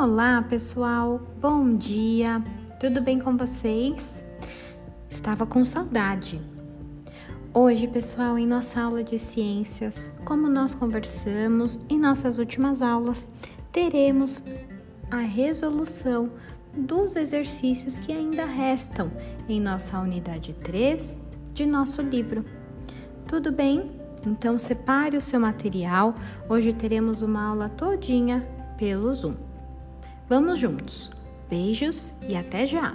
Olá, pessoal. Bom dia. Tudo bem com vocês? Estava com saudade. Hoje, pessoal, em nossa aula de ciências, como nós conversamos em nossas últimas aulas, teremos a resolução dos exercícios que ainda restam em nossa unidade 3 de nosso livro. Tudo bem? Então separe o seu material. Hoje teremos uma aula todinha pelo Zoom. Vamos juntos. Beijos e até já!